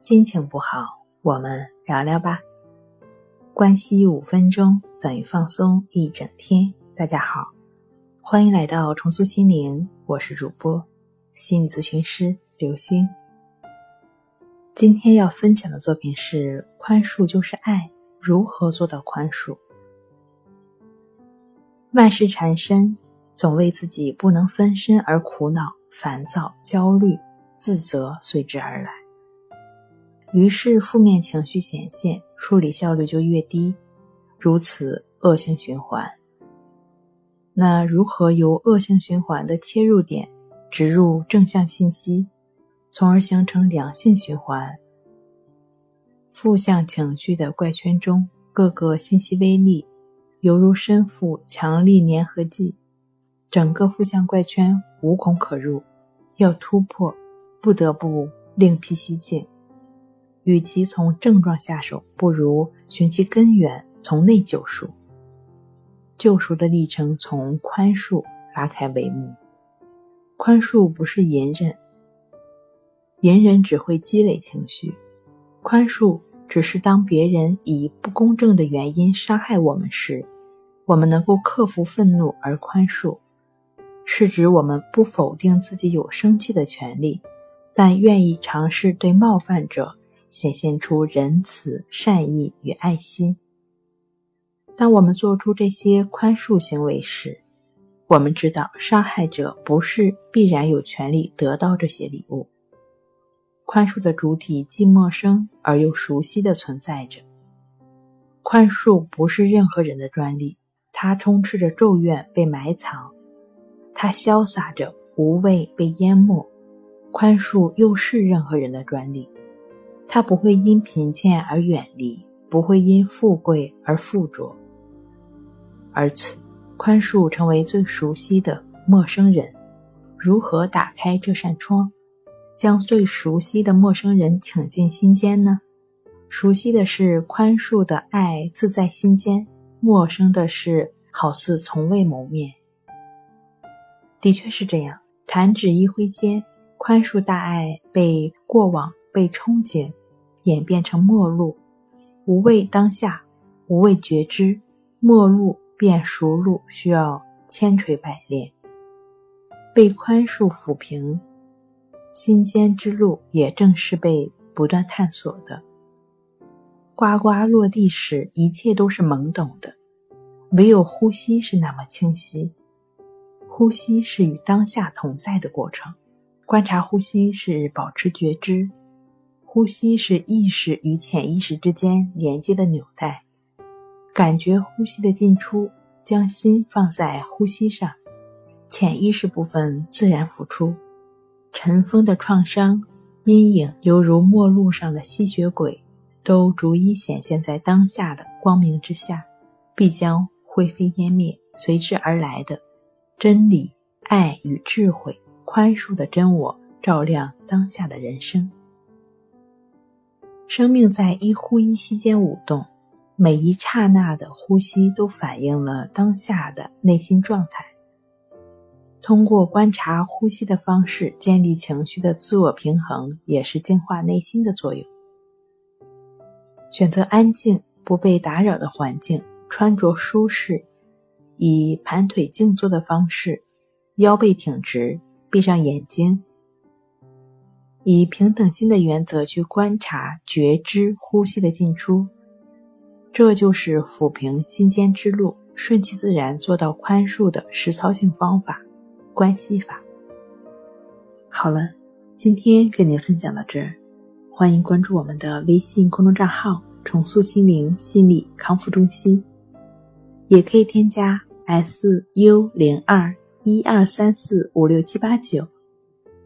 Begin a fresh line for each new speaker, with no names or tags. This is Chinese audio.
心情不好，我们聊聊吧。关系五分钟等于放松一整天。大家好，欢迎来到重塑心灵，我是主播心理咨询师刘星。今天要分享的作品是《宽恕就是爱》，如何做到宽恕？万事缠身，总为自己不能分身而苦恼、烦躁、焦虑、自责随之而来。于是负面情绪显现，处理效率就越低，如此恶性循环。那如何由恶性循环的切入点植入正向信息，从而形成良性循环？负向情绪的怪圈中，各个信息微粒犹如身负强力粘合剂，整个负向怪圈无孔可入，要突破，不得不另辟蹊径。与其从症状下手，不如寻其根源，从内救赎。救赎的历程从宽恕拉开帷幕。宽恕不是隐忍，隐忍只会积累情绪。宽恕只是当别人以不公正的原因伤害我们时，我们能够克服愤怒而宽恕，是指我们不否定自己有生气的权利，但愿意尝试对冒犯者。显现出仁慈、善意与爱心。当我们做出这些宽恕行为时，我们知道伤害者不是必然有权利得到这些礼物。宽恕的主体既陌生而又熟悉的存在着。宽恕不是任何人的专利，它充斥着咒怨被埋藏，它潇洒着无畏被淹没。宽恕又是任何人的专利。他不会因贫贱而远离，不会因富贵而附着。而此，宽恕成为最熟悉的陌生人。如何打开这扇窗，将最熟悉的陌生人请进心间呢？熟悉的是宽恕的爱自在心间，陌生的是好似从未谋面。的确是这样，弹指一挥间，宽恕大爱被过往被憧憬。演变成陌路，无畏当下，无畏觉知，陌路变熟路，需要千锤百炼。被宽恕抚平，心间之路也正是被不断探索的。呱呱落地时，一切都是懵懂的，唯有呼吸是那么清晰。呼吸是与当下同在的过程，观察呼吸是保持觉知。呼吸是意识与潜意识之间连接的纽带，感觉呼吸的进出，将心放在呼吸上，潜意识部分自然浮出。尘封的创伤、阴影，犹如陌路上的吸血鬼，都逐一显现在当下的光明之下，必将灰飞烟灭。随之而来的真理、爱与智慧、宽恕的真我，照亮当下的人生。生命在一呼一吸间舞动，每一刹那的呼吸都反映了当下的内心状态。通过观察呼吸的方式，建立情绪的自我平衡，也是净化内心的作用。选择安静、不被打扰的环境，穿着舒适，以盘腿静坐的方式，腰背挺直，闭上眼睛。以平等心的原则去观察、觉知呼吸的进出，这就是抚平心间之路、顺其自然做到宽恕的实操性方法——关系法。好了，今天跟您分享到这儿，欢迎关注我们的微信公众账号“重塑心灵心理康复中心”，也可以添加 s u 零二一二三四五六七八九。